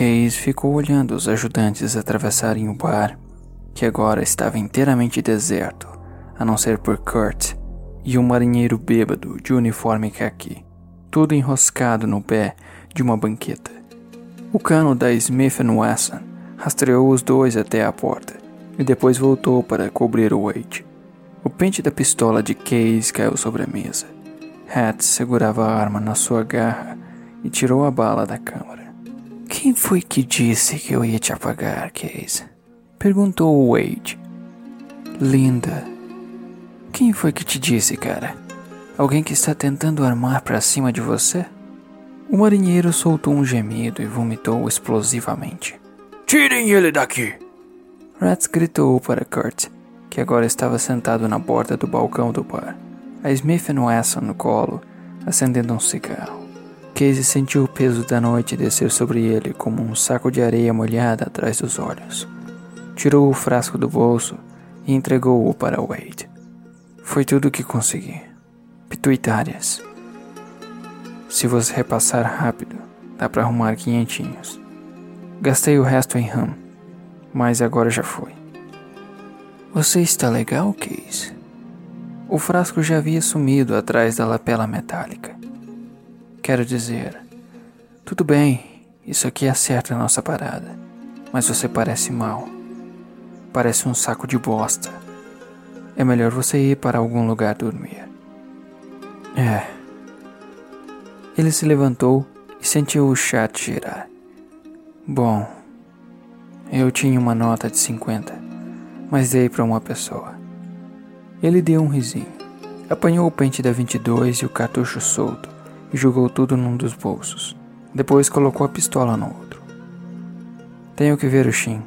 Case ficou olhando os ajudantes atravessarem o bar, que agora estava inteiramente deserto, a não ser por Kurt e um marinheiro bêbado de uniforme caqui, tudo enroscado no pé de uma banqueta. O cano da Smith Wesson rastreou os dois até a porta e depois voltou para cobrir o Wade. O pente da pistola de Case caiu sobre a mesa. Hat segurava a arma na sua garra e tirou a bala da câmara. Quem foi que disse que eu ia te apagar, Case? Perguntou Wade. Linda. Quem foi que te disse, cara? Alguém que está tentando armar para cima de você? O marinheiro soltou um gemido e vomitou explosivamente. Tirem ele daqui! Rats gritou para Kurt, que agora estava sentado na borda do balcão do bar, a Smith Wesson no colo, acendendo um cigarro. Casey sentiu o peso da noite descer sobre ele como um saco de areia molhada atrás dos olhos. Tirou o frasco do bolso e entregou-o para Wade. Foi tudo o que consegui. Pituitárias. Se você repassar rápido, dá para arrumar quinhentinhos. Gastei o resto em ram, mas agora já foi. Você está legal, Case? O frasco já havia sumido atrás da lapela metálica. Quero dizer, tudo bem, isso aqui acerta a nossa parada, mas você parece mal. Parece um saco de bosta. É melhor você ir para algum lugar dormir. É. Ele se levantou e sentiu o chat girar. Bom, eu tinha uma nota de 50, mas dei para uma pessoa. Ele deu um risinho, apanhou o pente da 22 e o cartucho solto e jogou tudo num dos bolsos. Depois colocou a pistola no outro. Tenho que ver o Shin.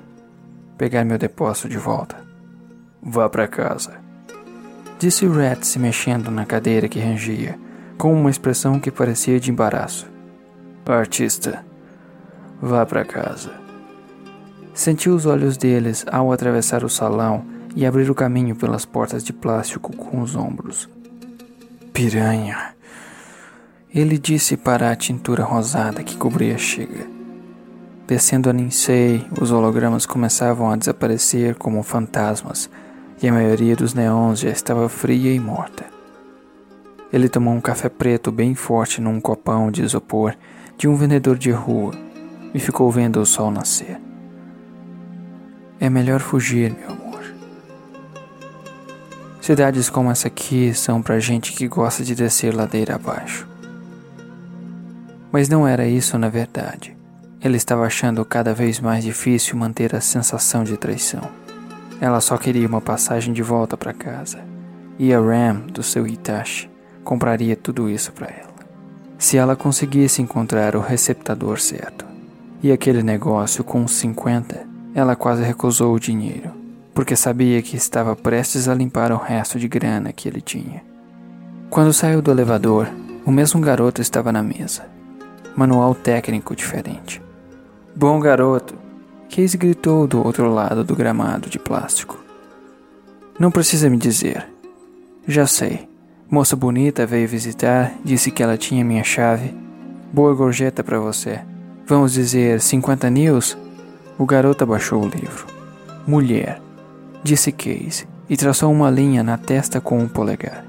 Pegar meu depósito de volta. Vá para casa. Disse Rat se mexendo na cadeira que rangia, com uma expressão que parecia de embaraço. Artista, vá para casa. Sentiu os olhos deles ao atravessar o salão e abrir o caminho pelas portas de plástico com os ombros. Piranha. Ele disse para a tintura rosada que cobria a chega. Descendo a Ninsei, os hologramas começavam a desaparecer como fantasmas e a maioria dos neons já estava fria e morta. Ele tomou um café preto bem forte num copão de isopor de um vendedor de rua e ficou vendo o sol nascer. É melhor fugir, meu amor. Cidades como essa aqui são para gente que gosta de descer ladeira abaixo. Mas não era isso na verdade. Ele estava achando cada vez mais difícil manter a sensação de traição. Ela só queria uma passagem de volta para casa. E a Ram, do seu Hitachi, compraria tudo isso para ela. Se ela conseguisse encontrar o receptador certo. E aquele negócio com 50, ela quase recusou o dinheiro, porque sabia que estava prestes a limpar o resto de grana que ele tinha. Quando saiu do elevador, o mesmo garoto estava na mesa manual técnico diferente. Bom garoto, Case gritou do outro lado do gramado de plástico. Não precisa me dizer. Já sei. Moça bonita veio visitar, disse que ela tinha minha chave. Boa gorjeta para você. Vamos dizer 50 news? O garoto abaixou o livro. Mulher, disse Case e traçou uma linha na testa com o um polegar.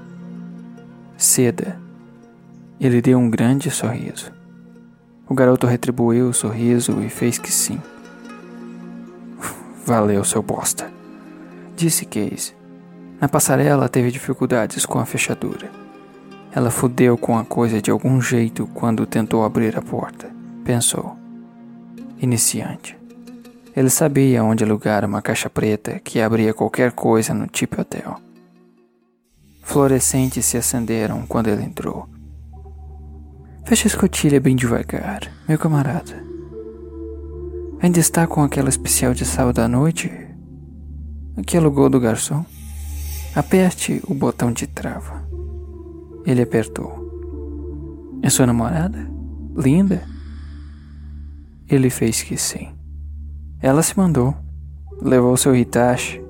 Seda. Ele deu um grande sorriso. O garoto retribuiu o sorriso e fez que sim. Valeu, seu bosta, disse Case. Na passarela teve dificuldades com a fechadura. Ela fudeu com a coisa de algum jeito quando tentou abrir a porta. Pensou. Iniciante. Ele sabia onde alugar uma caixa preta que abria qualquer coisa no Tip Hotel. Fluorescentes se acenderam quando ele entrou. Feche a escotilha bem devagar, meu camarada. Ainda está com aquela especial de sábado à noite? Que alugou do garçom? Aperte o botão de trava. Ele apertou. É sua namorada? Linda? Ele fez que sim. Ela se mandou. Levou seu Hitachi.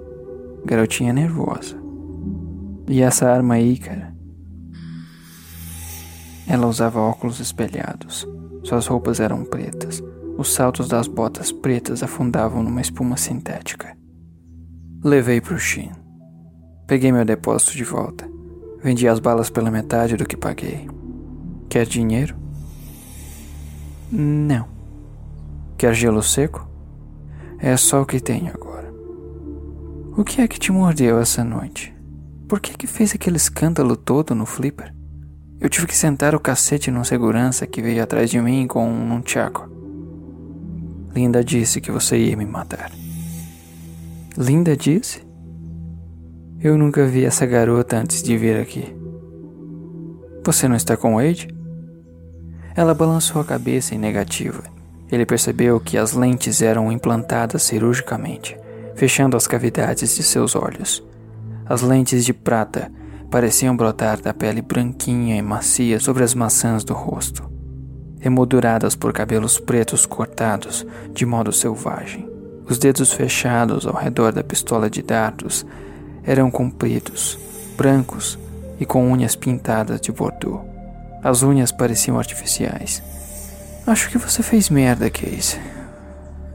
Garotinha nervosa. E essa arma aí, cara? Ela usava óculos espelhados. Suas roupas eram pretas. Os saltos das botas pretas afundavam numa espuma sintética. Levei para o Shin. Peguei meu depósito de volta. Vendi as balas pela metade do que paguei. Quer dinheiro? Não. Quer gelo seco? É só o que tenho agora. O que é que te mordeu essa noite? Por que que fez aquele escândalo todo no flipper? Eu tive que sentar o cacete num segurança que veio atrás de mim com um tchaco. Linda disse que você ia me matar. Linda disse? Eu nunca vi essa garota antes de vir aqui. Você não está com Wade? Ela balançou a cabeça em negativa. Ele percebeu que as lentes eram implantadas cirurgicamente, fechando as cavidades de seus olhos. As lentes de prata pareciam brotar da pele branquinha e macia sobre as maçãs do rosto, emolduradas por cabelos pretos cortados de modo selvagem. Os dedos fechados ao redor da pistola de dardos eram compridos, brancos e com unhas pintadas de bordeaux. As unhas pareciam artificiais. Acho que você fez merda, Case.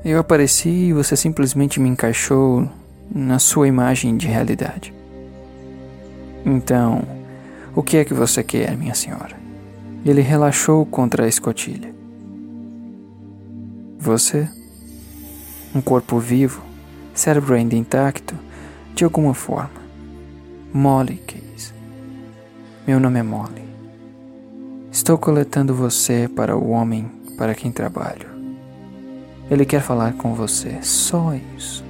Eu apareci e você simplesmente me encaixou na sua imagem de realidade. Então, o que é que você quer, minha senhora? Ele relaxou contra a escotilha. Você? Um corpo vivo, cérebro ainda intacto, de alguma forma. Molly Case. Meu nome é Molly. Estou coletando você para o homem para quem trabalho. Ele quer falar com você, só isso.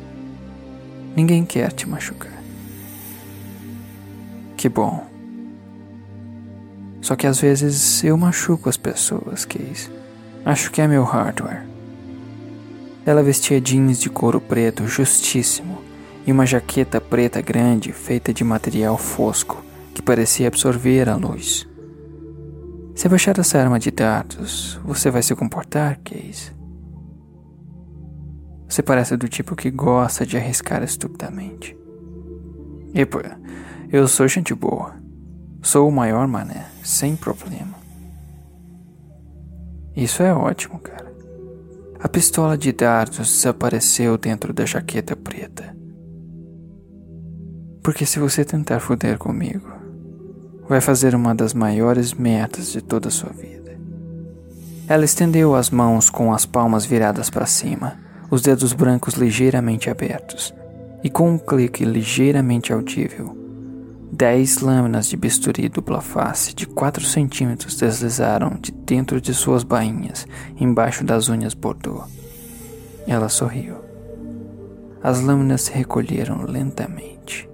Ninguém quer te machucar. Que bom. Só que às vezes eu machuco as pessoas, Case. Acho que é meu hardware. Ela vestia jeans de couro preto justíssimo e uma jaqueta preta grande feita de material fosco que parecia absorver a luz. Se baixar essa arma de dados, você vai se comportar, Case? Você parece do tipo que gosta de arriscar estupidamente. Epa, eu sou gente boa. Sou o maior mané, sem problema. Isso é ótimo, cara. A pistola de dardos desapareceu dentro da jaqueta preta. Porque se você tentar foder comigo, vai fazer uma das maiores merdas de toda a sua vida. Ela estendeu as mãos com as palmas viradas para cima, os dedos brancos ligeiramente abertos, e com um clique ligeiramente audível, dez lâminas de bisturi dupla face de 4 centímetros deslizaram de dentro de suas bainhas, embaixo das unhas bordô. Ela sorriu. As lâminas se recolheram lentamente.